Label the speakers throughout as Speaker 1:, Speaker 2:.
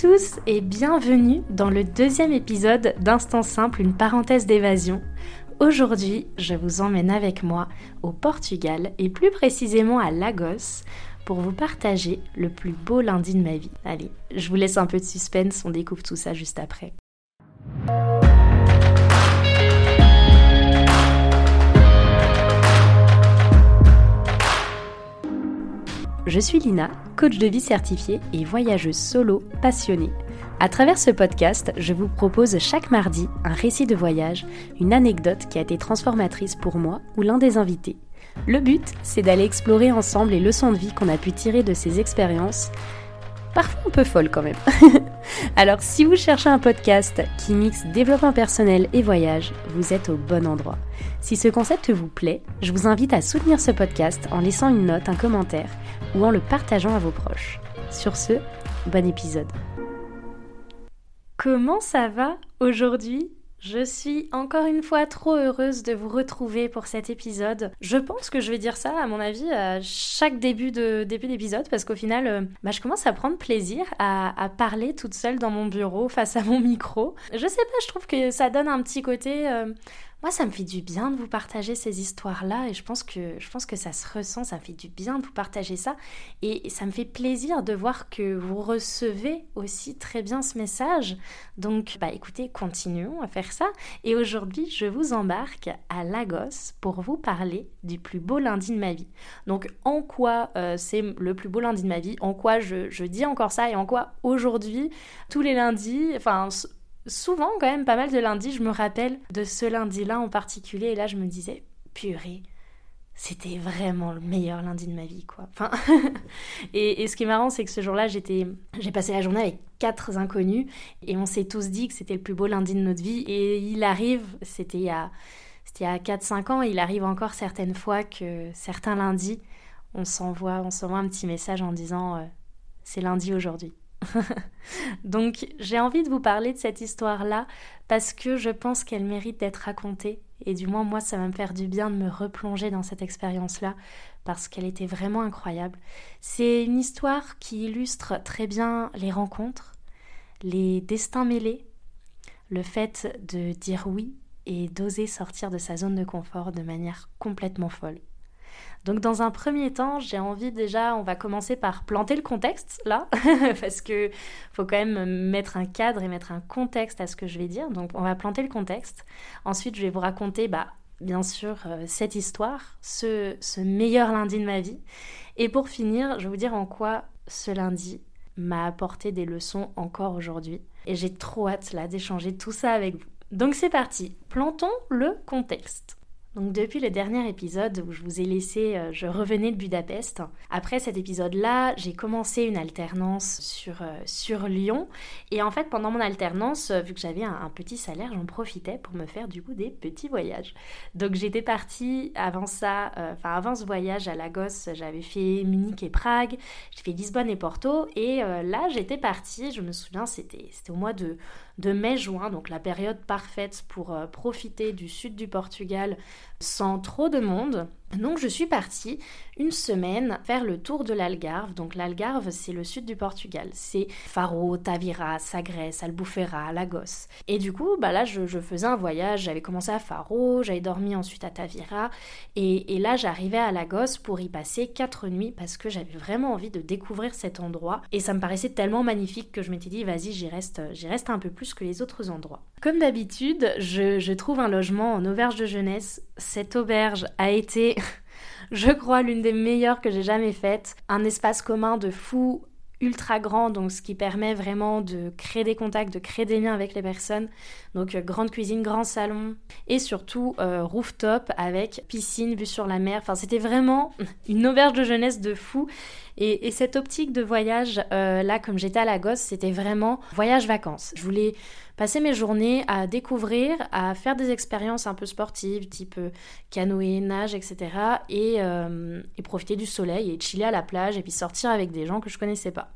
Speaker 1: tous et bienvenue dans le deuxième épisode d'Instant Simple, une parenthèse d'évasion. Aujourd'hui, je vous emmène avec moi au Portugal et plus précisément à Lagos pour vous partager le plus beau lundi de ma vie. Allez, je vous laisse un peu de suspense, on découvre tout ça juste après. Je suis Lina, coach de vie certifiée et voyageuse solo passionnée. À travers ce podcast, je vous propose chaque mardi un récit de voyage, une anecdote qui a été transformatrice pour moi ou l'un des invités. Le but, c'est d'aller explorer ensemble les leçons de vie qu'on a pu tirer de ces expériences, parfois un peu folles quand même. Alors si vous cherchez un podcast qui mixe développement personnel et voyage, vous êtes au bon endroit. Si ce concept vous plaît, je vous invite à soutenir ce podcast en laissant une note, un commentaire ou en le partageant à vos proches. Sur ce, bon épisode. Comment ça va aujourd'hui? Je suis encore une fois trop heureuse de vous retrouver pour cet épisode. Je pense que je vais dire ça, à mon avis, à chaque début de début d'épisode, parce qu'au final, euh, bah, je commence à prendre plaisir à, parler toute seule dans mon bureau face à mon micro. Je sais pas, je trouve que ça donne un petit côté. Euh, moi, ça me fait du bien de vous partager ces histoires-là et je pense que ça se ressent, ça fait du bien de vous partager ça et ça me fait plaisir de voir que vous recevez aussi très bien ce message. Donc, bah écoutez, continuons à faire ça et aujourd'hui, je vous embarque à Lagos pour vous parler du plus beau lundi de ma vie. Donc, en quoi euh, c'est le plus beau lundi de ma vie? En quoi je, je dis encore ça et en quoi aujourd'hui, tous les lundis, enfin souvent, quand même, pas mal de lundis, je me rappelle de ce lundi-là en particulier, et là, je me disais, purée, c'était vraiment le meilleur lundi de ma vie, quoi. Enfin, et, ce qui est marrant, c'est que ce jour-là, j'étais, j'ai passé la journée avec quatre inconnus, et on s'est tous dit que c'était le plus beau lundi de notre vie, et il arrive, c'était il y a, c'était il y a 4-5 ans, il arrive encore certaines fois que certains lundis, on s'envoie, on s'envoie un petit message en disant, euh, c'est lundi aujourd'hui. Donc j'ai envie de vous parler de cette histoire-là parce que je pense qu'elle mérite d'être racontée et du moins moi ça va me faire du bien de me replonger dans cette expérience-là parce qu'elle était vraiment incroyable. C'est une histoire qui illustre très bien les rencontres, les destins mêlés, le fait de dire oui et d'oser sortir de sa zone de confort de manière complètement folle. Donc dans un premier temps, j'ai envie déjà, on va commencer par planter le contexte là, parce que faut quand même mettre un cadre et mettre un contexte à ce que je vais dire. Donc on va planter le contexte. Ensuite, je vais vous raconter, bah, bien sûr, euh, cette histoire, ce, ce meilleur lundi de ma vie. Et pour finir, je vais vous dire en quoi ce lundi m'a apporté des leçons encore aujourd'hui. Et j'ai trop hâte là d'échanger tout ça avec vous. Donc c'est parti, plantons le contexte. Donc depuis le dernier épisode où je vous ai laissé, euh, je revenais de Budapest. Après cet épisode-là, j'ai commencé une alternance sur, euh, sur Lyon. Et en fait, pendant mon alternance, euh, vu que j'avais un, petit salaire, j'en profitais pour me faire du coup des petits voyages. Donc j'étais partie avant ça, enfin avant ce voyage à Lagos, j'avais fait Munich et Prague, j'ai fait Lisbonne et Porto. Et là, j'étais partie, je me souviens, c'était au mois de de mai-juin, donc la période parfaite pour euh, profiter du sud du Portugal sans trop de monde. Donc je suis partie une semaine faire le tour de l'Algarve. Donc l'Algarve, c'est le sud du Portugal. C'est Faro, Tavira, Sagres, Albufeira, Lagos. Et du coup, bah là, je, faisais un voyage. J'avais commencé à Faro, j'avais dormi ensuite à Tavira. Et, là, j'arrivais à Lagos pour y passer quatre nuits parce que j'avais vraiment envie de découvrir cet endroit. Et ça me paraissait tellement magnifique que je m'étais dit, vas-y, j'y reste, j'y reste un peu plus que les autres endroits. Comme d'habitude, je, je trouve un logement en auberge de jeunesse. Cette auberge a été je crois, l'une des meilleures que j'ai jamais faites. Un espace commun de fou ultra grand, donc ce qui permet vraiment de créer des contacts, de créer des liens avec les personnes. Donc euh, grande cuisine, grand salon et surtout euh, rooftop avec piscine, vue sur la mer. Enfin, c'était vraiment une auberge de jeunesse de fou. Et, cette optique de voyage, euh, là, comme j'étais à Lagos, c'était vraiment voyage-vacances. Je voulais passer mes journées à découvrir, à faire des expériences un peu sportives, type euh, canoë, nage, etc. Euh, et, profiter du soleil et chiller à la plage et puis sortir avec des gens que je connaissais pas.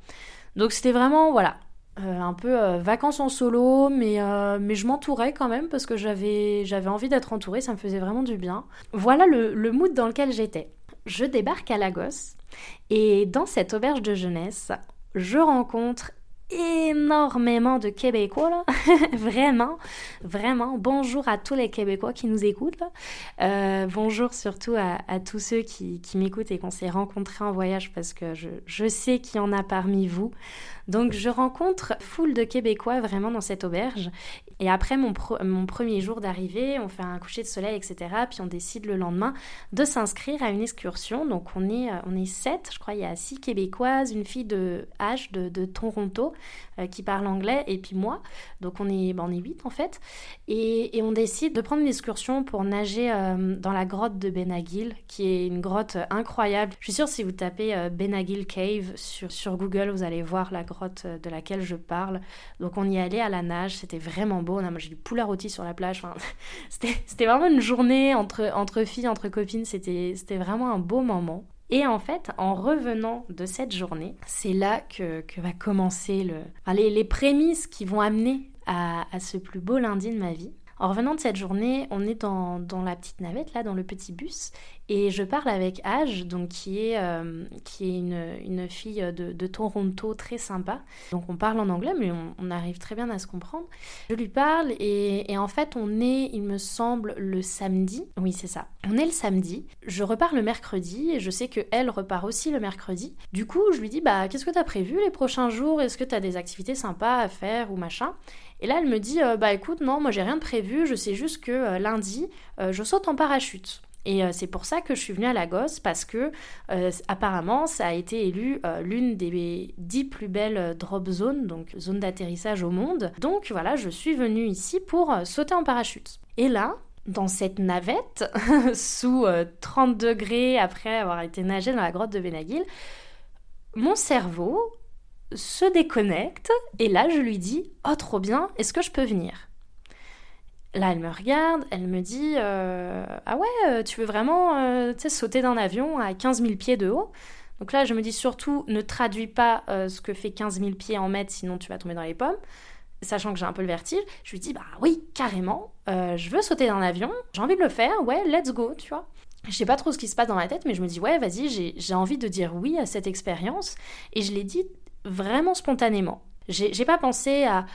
Speaker 1: Donc c'était vraiment, voilà, un peu vacances en solo, mais, mais je m'entourais quand même parce que j'avais, j'avais envie d'être entourée, ça me faisait vraiment du bien. Voilà le, le mood dans lequel j'étais. Je débarque à Lagos et dans cette auberge de jeunesse, je rencontre énormément de Québécois, là. vraiment, vraiment. Bonjour à tous les Québécois qui nous écoutent. Euh, bonjour surtout à, tous ceux qui, m'écoutent et qu'on s'est rencontrés en voyage parce que je, je sais qu'il y en a parmi vous. Donc je rencontre foule de Québécois vraiment dans cette auberge. Et après mon, premier jour d'arrivée, on fait un coucher de soleil, etc. Puis on décide le lendemain de s'inscrire à une excursion. Donc on est, euh, est sept, je crois, il y a six Québécoises, une fille de H de, Toronto qui parle anglais, et puis moi. Donc on est, ben, on est huit en fait. Et, on décide de prendre une excursion pour nager euh, dans la grotte de Benagil, qui est une grotte incroyable. Je suis sûre si vous tapez Benagil Cave sur, Google, vous allez voir la grotte de laquelle je parle. Donc on y allait à la nage, c'était vraiment beau. J'ai du poulet rôti sur la plage. Enfin, c'était vraiment une journée entre filles, entre copines. C'était vraiment un beau moment. Et en fait, en revenant de cette journée, c'est là que, que, va commencer le, les, les, prémices qui vont amener à, à ce plus beau lundi de ma vie. En revenant de cette journée, on est dans, dans, la petite navette, là, dans le petit bus, et je parle avec Age, donc qui est, euh, qui est une, une fille de, de, Toronto très sympa. Donc on parle en anglais, mais on, arrive très bien à se comprendre. Je lui parle, et, et, en fait, on est, il me semble, le samedi. Oui, c'est ça. On est le samedi. Je repars le mercredi, et je sais que elle repart aussi le mercredi. Du coup, je lui dis, bah, qu'est-ce que tu as prévu les prochains jours? Est-ce que tu as des activités sympas à faire ou machin? Et là, elle me dit euh, Bah écoute, non, moi j'ai rien de prévu, je sais juste que euh, lundi, je saute en parachute. Et c'est pour ça que je suis venue à Lagos parce que apparemment ça a été élu l'une des dix plus belles drop zones, donc zones d'atterrissage au monde. Donc voilà, je suis venue ici pour sauter en parachute. Et là, dans cette navette, sous 30 degrés après avoir été nagé dans la grotte de Benagil, mon cerveau se déconnecte et là je lui dis Oh trop bien, est-ce que je peux venir? Là elle me regarde, elle me dit euh, Ah ouais, euh, tu veux vraiment euh, sauter d'un avion à 15 000 pieds de haut? Donc là je me dis surtout ne traduis pas ce que fait 15 000 pieds en mètres sinon tu vas tomber dans les pommes. Sachant que j'ai un peu le vertige, je lui dis bah oui, carrément, je veux sauter d'un avion, j'ai envie de le faire, ouais, let's go, tu vois. Je sais pas trop ce qui se passe dans ma tête, mais je me dis ouais, vas-y, j'ai envie de dire oui à cette expérience. Et je l'ai dit vraiment spontanément. J'ai pas pensé à,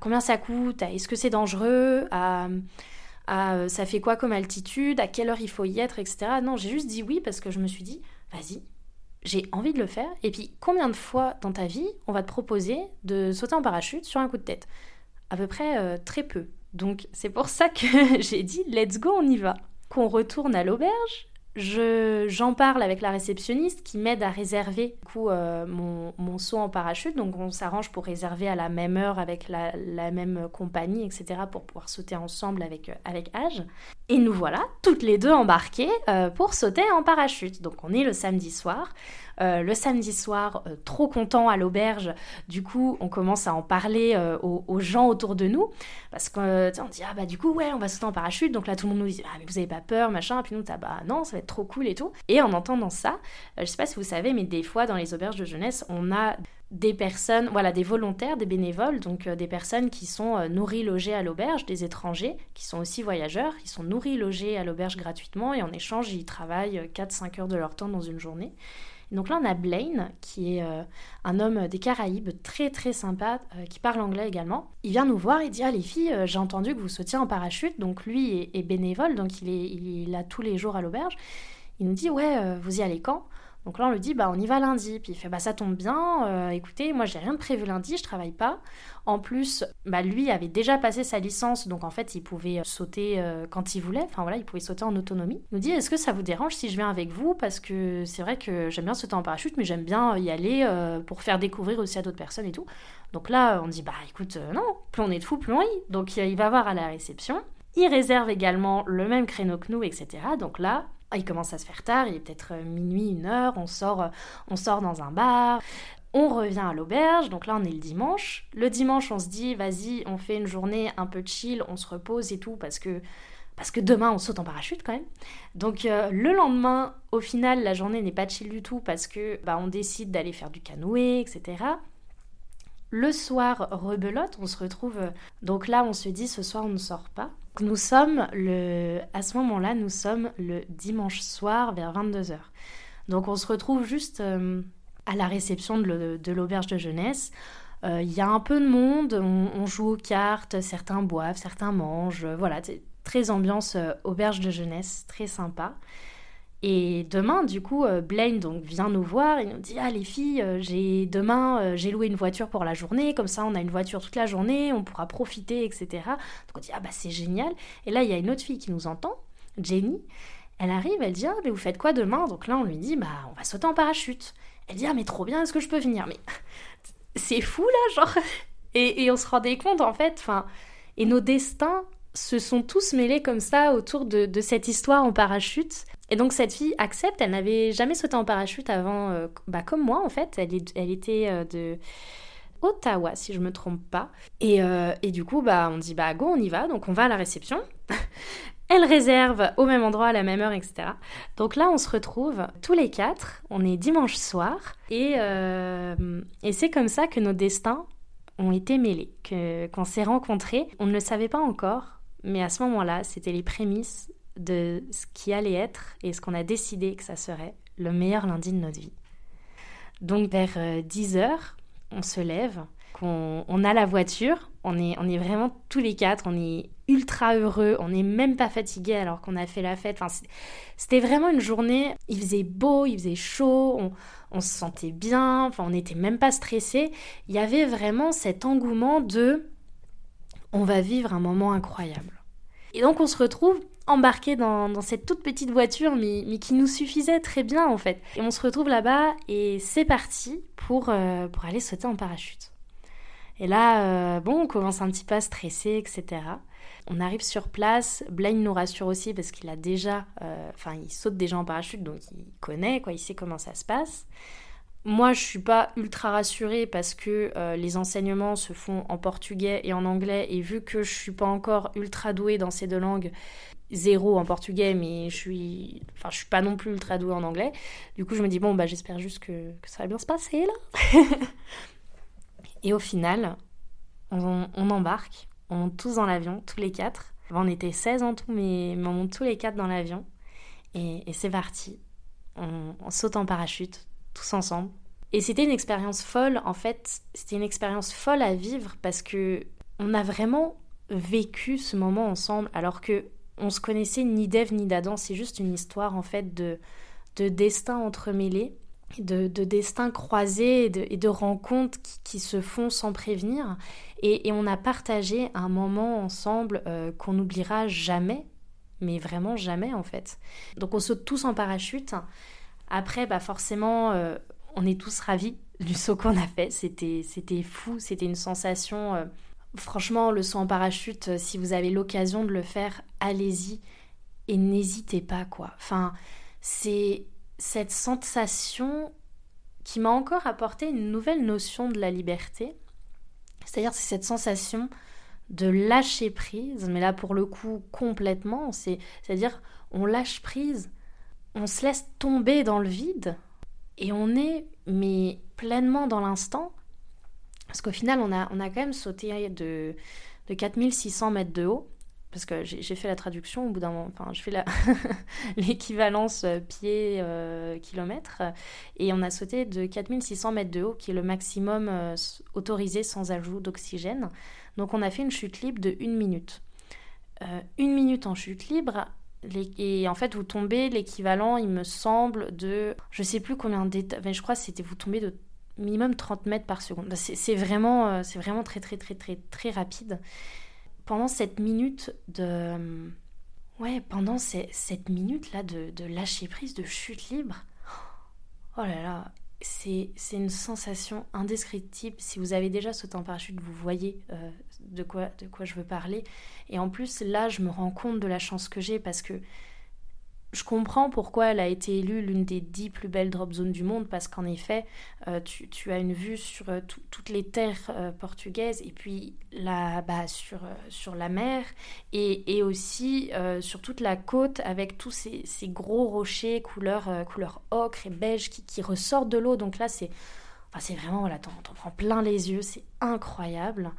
Speaker 1: combien ça coûte, à est-ce que c'est dangereux, à, à, ça fait quoi comme altitude, à quelle heure il faut y être, etc. Non, j'ai juste dit oui parce que je me suis dit, vas-y, j'ai envie de le faire. Et puis, combien de fois dans ta vie on va te proposer de sauter en parachute sur un coup de tête? À peu près euh, très peu. Donc, c'est pour ça que j'ai dit, let's go, on y va. Qu'on retourne à l'auberge, j'en parle avec la réceptionniste qui m'aide à réserver euh, mon, saut en parachute. Donc on s'arrange pour réserver à la même heure avec la, la, même compagnie, etc. pour pouvoir sauter ensemble avec, euh, avec Age. Et nous voilà toutes les deux embarquées euh, pour sauter en parachute. Donc on est le samedi soir. Euh, le samedi soir, euh, trop content à l'auberge. Du coup, on commence à en parler euh, aux, gens autour de nous. Parce qu'on dit, ah bah du coup, ouais, on va sauter en parachute. Donc là, tout le monde nous dit, ah mais vous avez pas peur, machin. Et puis nous, ah bah non, ça va être trop cool et tout. Et en entendant ça, je sais pas si vous savez, mais des fois, dans les auberges de jeunesse, on a des personnes, voilà, des volontaires, des bénévoles, donc des personnes qui sont nourries, logées à l'auberge, des étrangers qui sont aussi voyageurs, ils sont nourris, logés à l'auberge gratuitement et en échange, ils travaillent 4-5 heures de leur temps dans une journée. Donc là, on a Blaine, qui est euh, un homme des Caraïbes, très très sympa, euh, qui parle anglais également. Il vient nous voir et dit Ah, les filles, euh, j'ai entendu que vous sautiez en parachute. Donc lui est, bénévole, donc il est, il est là tous les jours à l'auberge. Il nous dit Ouais, vous y allez quand? Donc là, on lui dit, bah, on y va lundi. Puis il fait, bah, ça tombe bien. Euh, écoutez, moi, j'ai rien de prévu lundi, je travaille pas. En plus, bah, lui avait déjà passé sa licence, donc en fait, il pouvait euh, sauter euh, quand il voulait. Enfin voilà, il pouvait sauter en autonomie. Il nous dit, est-ce que ça vous dérange si je viens avec vous? Parce que c'est vrai que j'aime bien sauter en parachute, mais j'aime bien y aller pour faire découvrir aussi à d'autres personnes et tout. Donc là, on dit, bah, écoute, non, plus on est de fou, plus on rit. Donc il va voir à la réception. Il réserve également le même créneau que nous, etc. Donc là, il commence à se faire tard, il est peut-être euh, minuit, une heure, on sort, euh, on sort dans un bar. On revient à l'auberge, donc là on est le dimanche. Le dimanche, on se dit, vas-y, on fait une journée un peu chill, on se repose et tout, parce que, parce que demain on saute en parachute quand même. Donc euh, le lendemain, au final, la journée n'est pas chill du tout, parce que bah, on décide d'aller faire du canoë, etc. Le soir, rebelote, on se retrouve. Donc là, on se dit, ce soir, on ne sort pas. Nous sommes le, à ce moment-là, nous sommes le dimanche soir vers 22h. Donc on se retrouve juste euh, à la réception de l'auberge de jeunesse. Il y a un peu de monde, on, joue aux cartes, certains boivent, certains mangent. voilà, très ambiance auberge de jeunesse, très sympa. Et demain, du coup, euh, Blaine donc vient nous voir, il nous dit ah les filles, euh, j'ai demain euh, j'ai loué une voiture pour la journée, comme ça on a une voiture toute la journée, on pourra profiter, etc. Donc on dit ah bah c'est génial. Et là il y a une autre fille qui nous entend, Jenny. Elle arrive, elle dit ah mais vous faites quoi demain? Donc là on lui dit bah on va sauter en parachute. Elle dit ah mais trop bien, est-ce que je peux venir? Mais c'est fou là, genre. Et, et on se rendait compte en fait, enfin, et nos destins se sont tous mêlés comme ça autour de, cette histoire en parachute. Et donc cette fille accepte, elle n'avait jamais sauté en parachute avant, euh, bah, comme moi en fait, elle, elle était euh, de Ottawa si je me trompe pas. Et, euh, et, du coup, bah, on dit bah go, on y va, donc on va à la réception. elle réserve au même endroit, à la même heure, etc. Donc là, on se retrouve tous les quatre, on est dimanche soir, et, et c'est comme ça que nos destins ont été mêlés, qu'on s'est rencontrés. On ne le savait pas encore, mais à ce moment-là, c'était les prémices de ce qui allait être et ce qu'on a décidé que ça serait le meilleur lundi de notre vie. Donc vers 10 euh, heures, on se lève, on, a la voiture, on est, on est vraiment tous les quatre, on est ultra heureux, on n'est même pas fatigué alors qu'on a fait la fête. Enfin, c'était vraiment une journée, il faisait beau, il faisait chaud, on, on se sentait bien, enfin on n'était même pas stressé. Il y avait vraiment cet engouement de on va vivre un moment incroyable. Et donc on se retrouve embarqué dans, cette toute petite voiture, mais, qui nous suffisait très bien en fait. Et on se retrouve là-bas et c'est parti pour, euh, pour aller sauter en parachute. Et là, euh, bon, on commence un petit peu à stresser, etc. On arrive sur place, Blaine nous rassure aussi parce qu'il a déjà, euh, enfin il saute déjà en parachute, donc il connaît, quoi, il sait comment ça se passe. Moi, je suis pas ultra rassurée parce que les enseignements se font en portugais et en anglais, et vu que je suis pas encore ultra douée dans ces deux langues, zéro en portugais, mais je suis, enfin, je suis pas non plus ultra douée en anglais. Du coup, je me dis bon, bah, j'espère juste que, ça va bien se passer là. et au final, on, embarque, on monte tous dans l'avion, tous les quatre. on était 16 en tout, mais on monte tous les quatre dans l'avion, et, c'est parti. on saute en parachute tous ensemble. Et c'était une expérience folle, en fait, c'était une expérience folle à vivre parce que on a vraiment vécu ce moment ensemble alors que on se connaissait ni d'Ève ni d'Adam, c'est juste une histoire en fait de, de destin entremêlés, de, de destins croisés et de, rencontres qui, se font sans prévenir. Et, on a partagé un moment ensemble euh, qu'on n'oubliera jamais, mais vraiment jamais en fait. Donc on saute tous en parachute. Après, bah forcément, euh, on est tous ravis du saut qu'on a fait. C'était, c'était fou, c'était une sensation. Euh, franchement, le saut en parachute, euh, si vous avez l'occasion de le faire, allez-y et n'hésitez pas, quoi. Enfin, c'est cette sensation qui m'a encore apporté une nouvelle notion de la liberté. C'est-à-dire, c'est cette sensation de lâcher prise, mais là pour le coup complètement, c'est-à-dire on lâche prise on se laisse tomber dans le vide et on est mais pleinement dans l'instant parce qu'au final on a, on a quand même sauté de, de 4600 mètres de haut parce que j'ai fait la traduction au bout d'un moment, enfin je fais l'équivalence euh, pied-kilomètre, euh, et on a sauté de 4600 mètres de haut, qui est le maximum euh, autorisé sans ajout d'oxygène. Donc on a fait une chute libre de une minute. une minute en chute libre, et en fait, vous tombez l'équivalent, il me semble, de. Je sais plus combien d'étapes. Je crois que c'était vous tombez de minimum 30 mètres par seconde. Bah, c'est vraiment, euh, c'est vraiment très, très, très, très, très rapide. Pendant cette minute de. Ouais, pendant cette minute-là de, de lâcher prise, de chute libre. Oh là là, c'est une sensation indescriptible. Si vous avez déjà sauté en parachute, vous voyez euh, de, quoi, de quoi je veux parler. Et en plus, là, je me rends compte de la chance que j'ai parce que je comprends pourquoi elle a été élue l'une des dix plus belles drop zones du monde, parce qu'en effet, euh, tu, as une vue sur euh, toutes les terres euh, portugaises, et puis là, bas sur, la mer, et, aussi sur toute la côte, avec tous ces, gros rochers couleur, couleur ocre et beige qui, ressortent de l'eau. Donc là, c'est vraiment, voilà, t'en prends plein les yeux, c'est incroyable.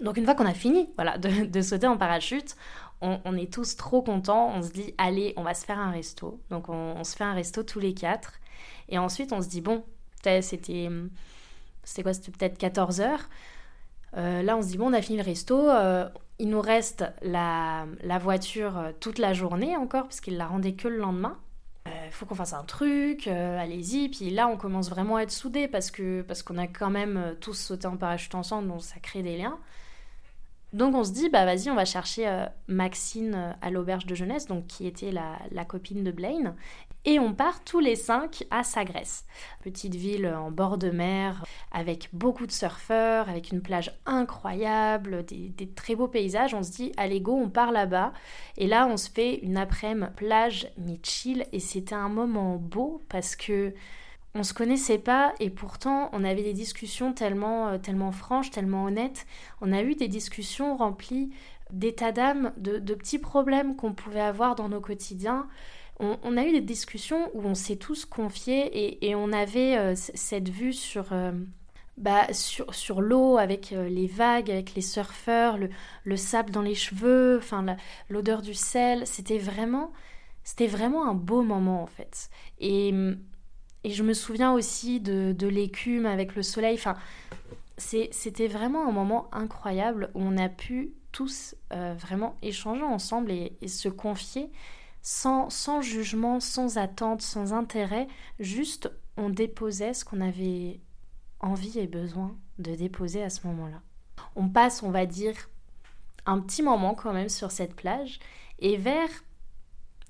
Speaker 1: Donc une fois qu'on a fini voilà, de, sauter en parachute, on, est tous trop contents. On se dit, allez, on va se faire un resto. Donc on, se fait un resto tous les quatre. Et ensuite, on se dit, bon, c'était c'était quoi C'était peut-être 14 heures. Euh, là, on se dit, bon, on a fini le resto. Euh, il nous reste la, la voiture euh, toute la journée encore, puisqu'il la rendait que le lendemain. Il faut qu'on fasse un truc, allez-y. Puis là, on commence vraiment à être soudés parce que parce qu'on a quand même tous sauté en parachute ensemble, donc ça crée des liens. Donc on se dit, bah vas-y, on va chercher Maxine à l'auberge de jeunesse, donc qui était la, copine de Blaine, et on part tous les cinq à Sagresse, petite ville en bord de mer, avec beaucoup de surfeurs, avec une plage incroyable, des, très beaux paysages. On se dit, allez go, on part là-bas. Et là, on se fait une après-midi plage mi-chill, et c'était un moment beau parce que on se connaissait pas et pourtant on avait des discussions tellement, euh, tellement franches, tellement honnêtes. On a eu des discussions remplies d'états d'âme, de, petits problèmes qu'on pouvait avoir dans nos quotidiens on, a eu des discussions où on s'est tous confiés et, on avait euh, cette vue sur, euh, bah, sur, sur l'eau avec les vagues, avec les surfeurs, le, sable dans les cheveux, enfin l'odeur du sel. C'était vraiment, c'était vraiment un beau moment en fait. Et, et je me souviens aussi de, l'écume avec le soleil. Enfin, c'était vraiment un moment incroyable où on a pu tous vraiment échanger ensemble et se confier sans, jugement, sans attente, sans intérêt, juste on déposait ce qu'on avait envie et besoin de déposer à ce moment-là. On passe, on va dire, un petit moment quand même sur cette plage et vers,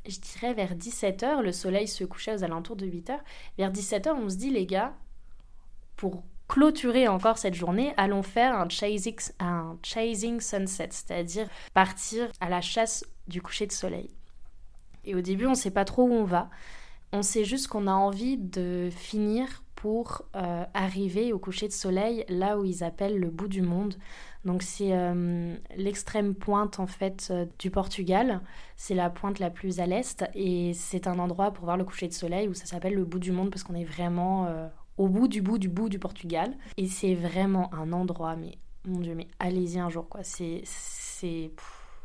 Speaker 1: je dirais vers 17h, le soleil se couchait aux alentours de 8h, vers 17h on se dit les gars, pour clôturer encore cette journée, allons faire un chasing, un chasing sunset, c'est-à-dire partir à la chasse du coucher de soleil. Et au début, on ne sait pas trop où on va. On sait juste qu'on a envie de finir pour euh, arriver au coucher de soleil là où ils appellent le bout du monde. Donc c'est euh, l'extrême pointe en fait euh, du Portugal. C'est la pointe la plus à l'est et c'est un endroit pour voir le coucher de soleil où ça s'appelle le bout du monde parce qu'on est vraiment au bout du bout du bout du Portugal. Et c'est vraiment un endroit, mais mon dieu, mais allez-y un jour quoi. C'est c'est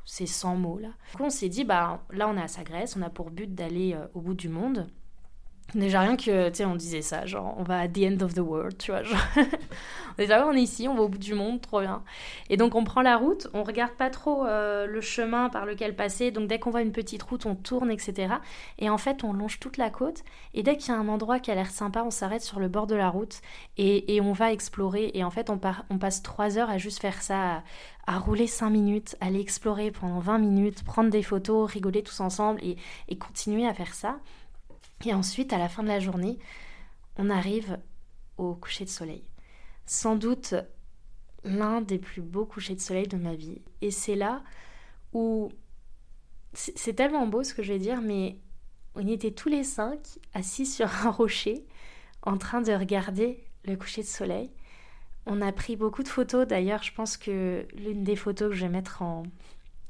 Speaker 1: c'est sans mots là. Coup, on s'est dit, bah là on est à Sagresse, on a pour but d'aller au bout du monde. Déjà rien que, tu sais, on disait ça, genre on va à the end of the world, tu vois. Genre... Déjà on est ici, on va au bout du monde, trop bien. Et donc on prend la route, on regarde pas trop euh, le chemin par lequel passer, donc dès qu'on voit une petite route, on tourne, etc. Et en fait, on longe toute la côte, et dès qu'il y a un endroit qui a l'air sympa, on s'arrête sur le bord de la route, et, on va explorer. Et en fait, on, on passe trois heures à juste faire ça, à, rouler cinq minutes, aller explorer pendant 20 minutes, prendre des photos, rigoler tous ensemble, et, et continuer à faire ça. Et ensuite, à la fin de la journée, on arrive au coucher de soleil. Sans doute l'un des plus beaux couchers de soleil de ma vie. Et c'est là où c'est tellement beau ce que je vais dire, mais on était tous les cinq assis sur un rocher en train de regarder le coucher de soleil. On a pris beaucoup de photos. D'ailleurs, je pense que l'une des photos que je vais mettre en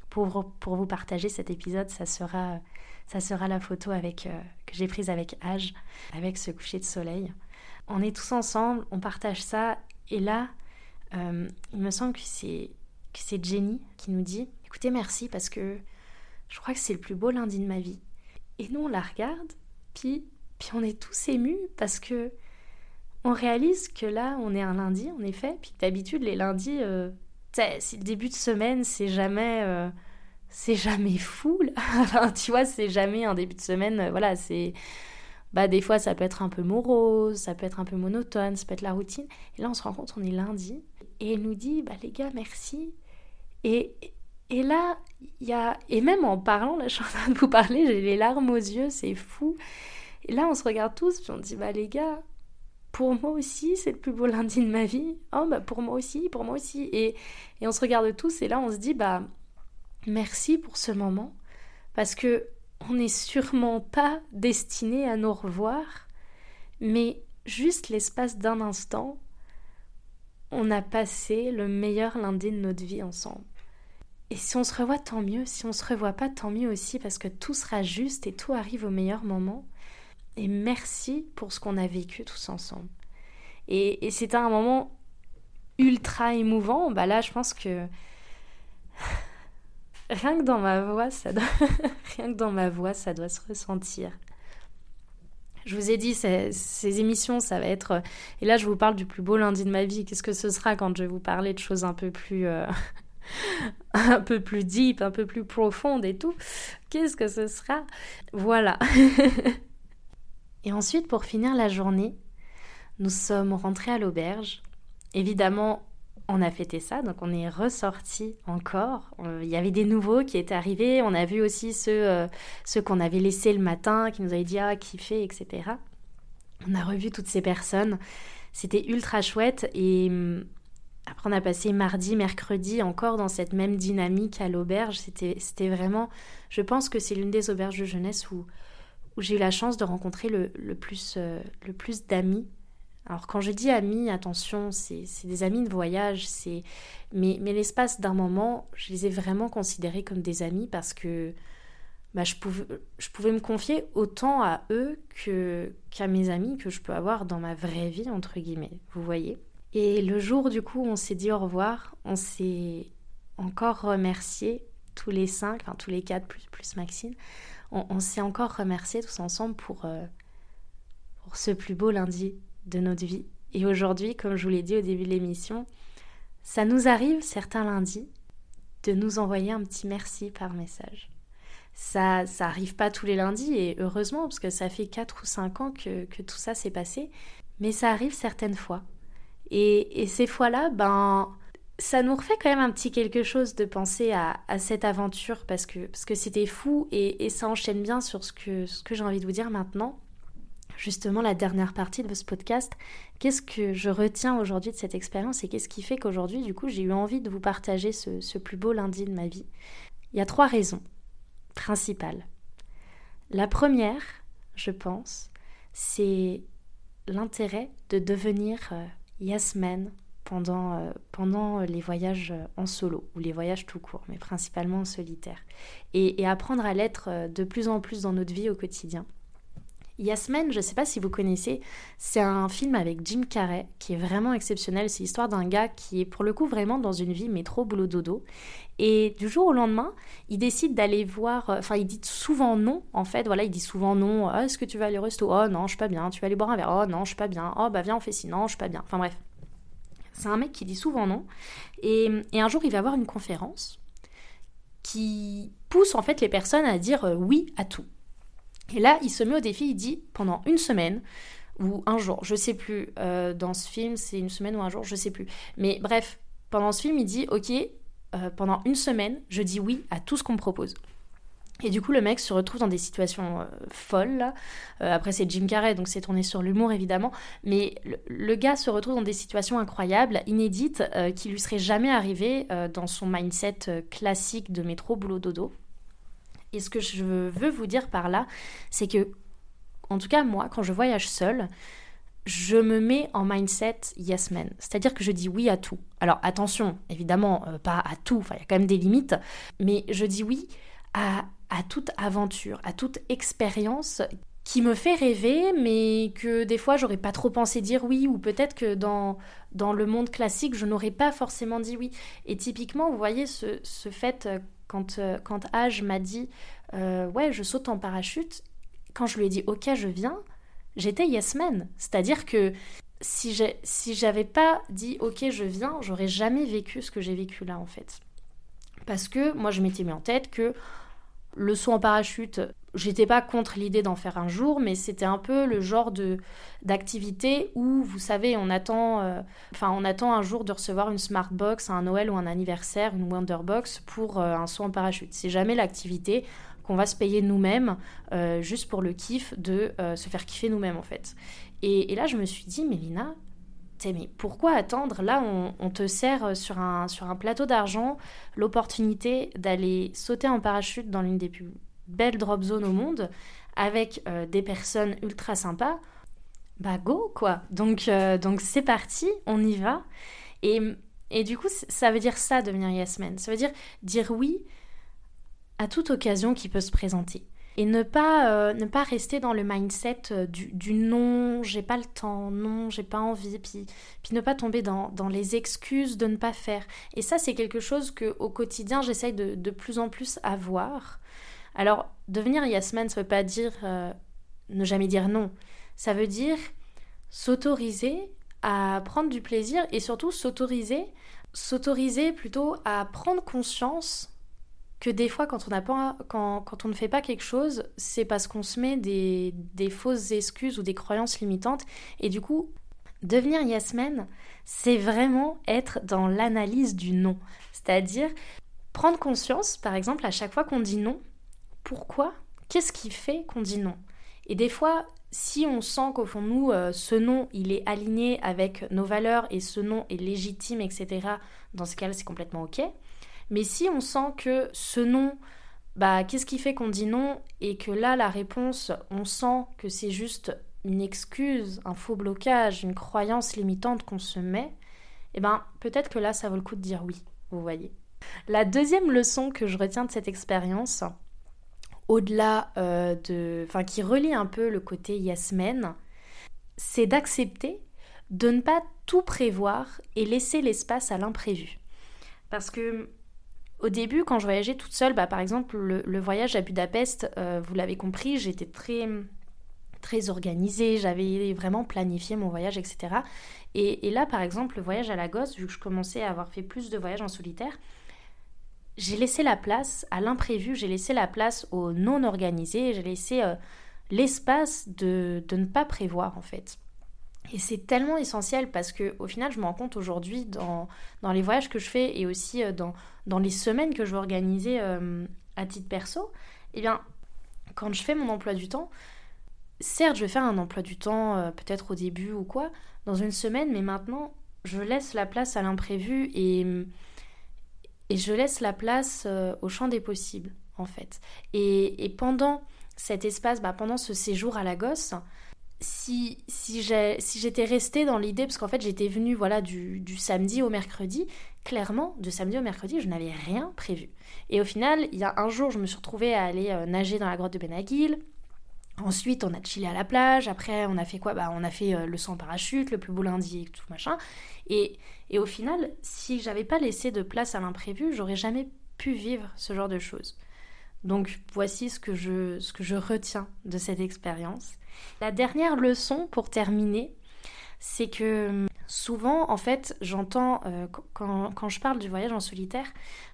Speaker 1: pour, pour vous partager cet épisode, ça sera ça sera la photo avec, euh, que j'ai prise avec Age, avec ce coucher de soleil. On est tous ensemble, on partage ça, et là, euh, il me semble que c'est, que c'est Jenny qui nous dit Écoutez, merci parce que je crois que c'est le plus beau lundi de ma vie. Et nous, on la regarde, puis, puis on est tous émus parce que on réalise que là, on est un lundi, en effet, puis d'habitude, les lundis, euh, c'est le début de semaine, c'est jamais c'est jamais fou. enfin, tu vois, c'est jamais un début de semaine. Euh, voilà, c'est. Bah, des fois, ça peut être un peu morose, ça peut être un peu monotone, ça peut être la routine. Et là, on se rend compte, on est lundi. Et elle nous dit, bah, les gars, merci. Et, et là, il y a. Et même en parlant, là, je suis en train de vous parler, j'ai les larmes aux yeux, c'est fou. Et là, on se regarde tous, puis on dit, bah, les gars, pour moi aussi, c'est le plus beau lundi de ma vie. Oh, bah, pour moi aussi, pour moi aussi. Et, et on se regarde tous, et là, on se dit, bah merci pour ce moment parce que on n'est sûrement pas destiné à nous revoir, mais juste l'espace d'un instant, on a passé le meilleur lundi de notre vie ensemble. Et si on se revoit, tant mieux. Si on se revoit pas, tant mieux aussi, parce que tout sera juste et tout arrive au meilleur moment. Et merci pour ce qu'on a vécu tous ensemble. Et, et c'était un moment ultra émouvant. Bah là, je pense que Rien que dans ma voix, ça doit... Rien que dans ma voix, ça doit se ressentir. Je vous ai dit, ces, émissions, ça va être... Et là, je vous parle du plus beau lundi de ma vie. Qu'est-ce que ce sera quand je vais vous parler de choses un peu plus... un peu plus deep, un peu plus profondes et tout? Qu'est-ce que ce sera? Voilà. et ensuite, pour finir la journée, nous sommes rentrés à l'auberge. Évidemment, on a fêté ça, donc on est ressorti encore. Euh, il y avait des nouveaux qui étaient arrivés. On a vu aussi ceux, euh, ceux qu'on avait laissés le matin, qui nous avaient dit ah kiffé, etc. On a revu toutes ces personnes. C'était ultra chouette et hum, après on a passé mardi, mercredi encore dans cette même dynamique à l'auberge. C'était, vraiment, je pense que c'est l'une des auberges de jeunesse où, où j'ai eu la chance de rencontrer le, le plus, euh, le plus d'amis alors quand je dis amis, attention, c'est des amis de voyage, c'est mais, mais l'espace d'un moment, je les ai vraiment considérés comme des amis parce que bah, je, pouvais, je pouvais me confier autant à eux qu'à mes amis que je peux avoir dans ma vraie vie, entre guillemets, vous voyez. Et le jour du coup, on s'est dit au revoir, on s'est encore remercié tous les cinq, enfin tous les quatre plus, plus Maxine, on, s'est encore remercié tous ensemble pour, euh, pour ce plus beau lundi de notre vie. Et aujourd'hui, comme je vous l'ai dit au début de l'émission, ça nous arrive certains lundis de nous envoyer un petit merci par message. Ça, ça arrive pas tous les lundis et heureusement parce que ça fait 4 ou 5 ans que, tout ça s'est passé, mais ça arrive certaines fois. Et, ces fois-là, ben, ça nous refait quand même un petit quelque chose de penser à, cette aventure parce que parce que c'était fou et, ça enchaîne bien sur ce que, ce que j'ai envie de vous dire maintenant justement la dernière partie de ce podcast. Qu'est-ce que je retiens aujourd'hui de cette expérience et qu'est-ce qui fait qu'aujourd'hui, du coup, j'ai eu envie de vous partager ce, plus beau lundi de ma vie? Il y a trois raisons principales. La première, je pense, c'est l'intérêt de devenir euh, Yasmen pendant, euh, pendant les voyages en solo ou les voyages tout court, mais principalement en solitaire. et apprendre à l'être euh, de plus en plus dans notre vie au quotidien. Yasmen, je ne sais pas si vous connaissez, c'est un film avec Jim Carrey qui est vraiment exceptionnel. C'est l'histoire d'un gars qui est pour le coup vraiment dans une vie métro boulot dodo. Et du jour au lendemain, il décide d'aller voir. Euh, enfin, il dit souvent non. En fait, voilà, il dit souvent non. Ah, est-ce que tu vas aller au resto? Oh non, je suis pas bien. Tu vas aller boire un verre? Oh non, je suis pas bien. Oh bah viens, on fait ci. Non, je suis pas bien. Enfin bref, c'est un mec qui dit souvent non. Et, et un jour, il va avoir une conférence qui pousse en fait les personnes à dire euh, oui à tout. Et là, il se met au défi, il dit pendant une semaine ou un jour, je sais plus, euh, dans ce film, c'est une semaine ou un jour, je sais plus. Mais bref, pendant ce film, il dit ok, euh, pendant une semaine, je dis oui à tout ce qu'on me propose. Et du coup, le mec se retrouve dans des situations euh, folles. après, c'est Jim Carrey, donc c'est tourné sur l'humour, évidemment. Mais le, gars se retrouve dans des situations incroyables, inédites, qui lui seraient jamais arrivées dans son mindset classique de métro, boulot, dodo. Et ce que je veux vous dire par là, c'est que, en tout cas, moi, quand je voyage seule, je me mets en mindset yes man. C'est-à-dire que je dis oui à tout. Alors attention, évidemment, euh, pas à tout, il y a quand même des limites, mais je dis oui à, à toute aventure, à toute expérience qui me fait rêver, mais que des fois j'aurais pas trop pensé dire oui, ou peut-être que dans, dans le monde classique, je n'aurais pas forcément dit oui. Et typiquement, vous voyez ce, ce fait euh, quand, euh, Age m'a dit euh, Ouais, je saute en parachute, quand je lui ai dit Ok, je viens, j'étais yes man. C'est-à-dire que si j'avais pas dit Ok, je viens, j'aurais jamais vécu ce que j'ai vécu là en fait. Parce que moi, je m'étais mis en tête que le saut en parachute, j'étais pas contre l'idée d'en faire un jour, mais c'était un peu le genre d'activité où, vous savez, on attend, euh, enfin, on attend un jour de recevoir une smart box, un Noël ou un anniversaire, une Wonderbox pour euh, un saut en parachute. C'est jamais l'activité qu'on va se payer nous-mêmes euh, juste pour le kiff de se faire kiffer nous-mêmes en fait. Et, là, je me suis dit, Mélina, mais pourquoi attendre? Là, on, te sert sur un, sur un plateau d'argent l'opportunité d'aller sauter en parachute dans l'une des plus belle drop zone au monde avec euh, des personnes ultra sympas, bah go quoi. Donc euh, donc c'est parti, on y va. Et, et du coup, ça veut dire ça devenir yes. Ça veut dire dire oui à toute occasion qui peut se présenter. Et ne pas, euh, ne pas rester dans le mindset du, du non, j'ai pas le temps, non, j'ai pas envie, puis, puis ne pas tomber dans, dans, les excuses de ne pas faire. Et ça, c'est quelque chose que au quotidien, j'essaye de, de plus en plus avoir. Alors, devenir Yasman, ça ne veut pas dire euh, ne jamais dire non. Ça veut dire s'autoriser à prendre du plaisir et surtout s'autoriser, s'autoriser plutôt à prendre conscience que des fois quand on, pas, quand, quand on ne fait pas quelque chose, c'est parce qu'on se met des, des fausses excuses ou des croyances limitantes et du coup Devenir Yasmen, c'est vraiment être dans l'analyse du non. C'est-à-dire prendre conscience, par exemple, à chaque fois qu'on dit non, pourquoi Qu'est-ce qui fait qu'on dit non? Et des fois, si on sent qu'au fond nous, euh, ce non, il est aligné avec nos valeurs et ce non est légitime, etc., dans ce cas-là, c'est complètement OK. Mais si on sent que ce non, bah, qu'est-ce qui fait qu'on dit non? Et que là, la réponse, on sent que c'est juste une excuse, un faux blocage, une croyance limitante qu'on se met, eh ben peut-être que là ça vaut le coup de dire oui, vous voyez. La deuxième leçon que je retiens de cette expérience, au-delà euh, de, enfin qui relie un peu le côté Yasmen, c'est d'accepter de ne pas tout prévoir et laisser l'espace à l'imprévu. Parce que au début, quand je voyageais toute seule, bah, par exemple le, voyage à Budapest, euh, vous l'avez compris, j'étais très très organisée, j'avais vraiment planifié mon voyage, etc. Et, là, par exemple, le voyage à Lagos, vu que je commençais à avoir fait plus de voyages en solitaire, j'ai laissé la place à l'imprévu, j'ai laissé la place au non organisé, j'ai laissé euh, l'espace de, de ne pas prévoir en fait. Et c'est tellement essentiel parce que au final, je me rends compte aujourd'hui dans, dans les voyages que je fais et aussi euh, dans, dans les semaines que je veux organiser euh, à titre perso, eh bien, quand je fais mon emploi du temps, certes, je vais faire un emploi du temps, peut-être au début ou quoi, dans une semaine, mais maintenant, je laisse la place à l'imprévu et, et je laisse la place euh, au champ des possibles, en fait. Et, pendant cet espace, bah, pendant ce séjour à Lagos, si, si j'étais restée dans l'idée, parce qu'en fait j'étais venue voilà, du, du, samedi au mercredi, clairement, de samedi au mercredi, je n'avais rien prévu. Et au final, il y a un jour, je me suis retrouvée à aller euh, nager dans la grotte de Benagil. Ensuite, on a chillé à la plage. Après, on a fait quoi? Bah, On a fait euh, le saut parachute, le plus beau lundi, tout machin. Et, et au final, si j'avais pas laissé de place à l'imprévu, j'aurais jamais pu vivre ce genre de choses. Donc voici ce que je, ce que je retiens de cette expérience. La dernière leçon pour terminer, c'est que hum, souvent, en fait, j'entends, euh, quand, je parle du voyage en solitaire,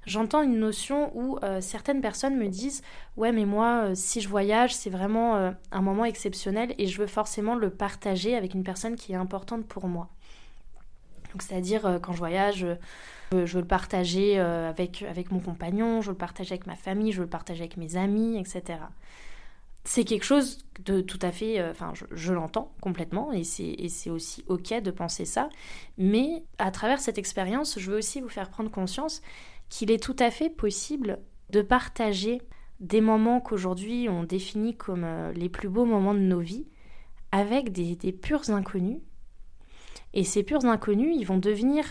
Speaker 1: j'entends une notion où euh, certaines personnes me disent Ouais, mais moi, euh, si je voyage, c'est vraiment un moment exceptionnel et je veux forcément le partager avec une personne qui est importante pour moi. Donc, c'est-à-dire, quand je voyage, je veux le partager avec, avec mon compagnon, je veux le partager avec ma famille, je veux le partager avec mes amis, etc c'est quelque chose de tout à fait, euh, enfin je, l'entends complètement et c'est aussi ok de penser ça, mais à travers cette expérience, je veux aussi vous faire prendre conscience qu'il est tout à fait possible de partager des moments qu'aujourd'hui on définit comme euh, les plus beaux moments de nos vies avec des, purs inconnus. Et ces purs inconnus, ils vont devenir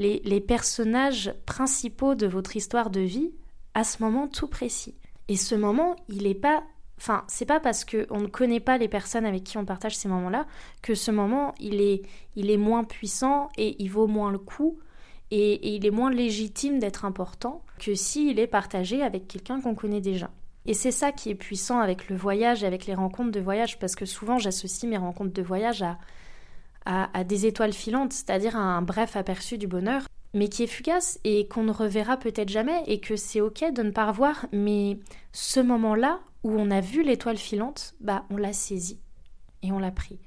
Speaker 1: les, les personnages principaux de votre histoire de vie à ce moment tout précis. Et ce moment, il n'est pas Enfin, c'est pas parce qu'on ne connaît pas les personnes avec qui on partage ces moments-là que ce moment, il est, il est moins puissant et il vaut moins le coup et, il est moins légitime d'être important que s'il est partagé avec quelqu'un qu'on connaît déjà. Et c'est ça qui est puissant avec le voyage, avec les rencontres de voyage, parce que souvent j'associe mes rencontres de voyage à, à, à des étoiles filantes, c'est-à-dire à un bref aperçu du bonheur, mais qui est fugace et qu'on ne reverra peut-être jamais, et que c'est ok de ne pas revoir, mais ce moment-là, où on a vu l'étoile filante, bah on l'a saisie et on l'a pris.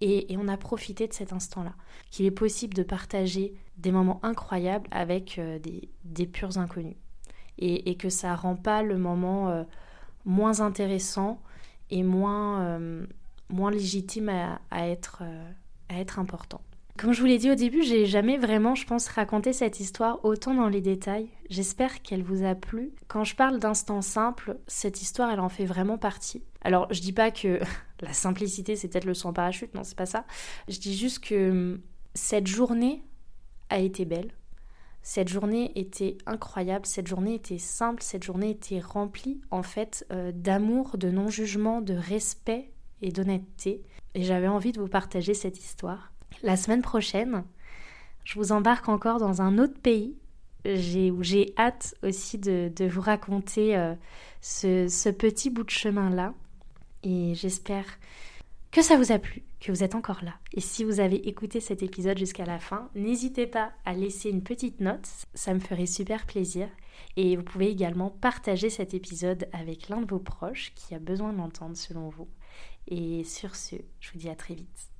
Speaker 1: Et, on a profité de cet instant-là. Qu'il est possible de partager des moments incroyables avec euh, des, purs inconnus. Et, que ça rend pas le moment euh, moins intéressant et moins, euh, moins légitime à, être, à être important. Comme je vous l'ai dit au début, j'ai jamais vraiment, je pense, raconté cette histoire autant dans les détails. J'espère qu'elle vous a plu. Quand je parle d'instant simple, cette histoire, elle en fait vraiment partie. Alors, je dis pas que la simplicité, c'est peut-être le son parachute, non, c'est pas ça. Je dis juste que hum, cette journée a été belle. Cette journée était incroyable, cette journée était simple, cette journée était remplie en fait euh, d'amour, de non-jugement, de respect et d'honnêteté. Et j'avais envie de vous partager cette histoire. La semaine prochaine, je vous embarque encore dans un autre pays où j'ai hâte aussi de, vous raconter euh, ce, petit bout de chemin-là. Et j'espère que ça vous a plu, que vous êtes encore là. Et si vous avez écouté cet épisode jusqu'à la fin, n'hésitez pas à laisser une petite note, ça me ferait super plaisir. Et vous pouvez également partager cet épisode avec l'un de vos proches qui a besoin d'entendre selon vous. Et sur ce, je vous dis à très vite.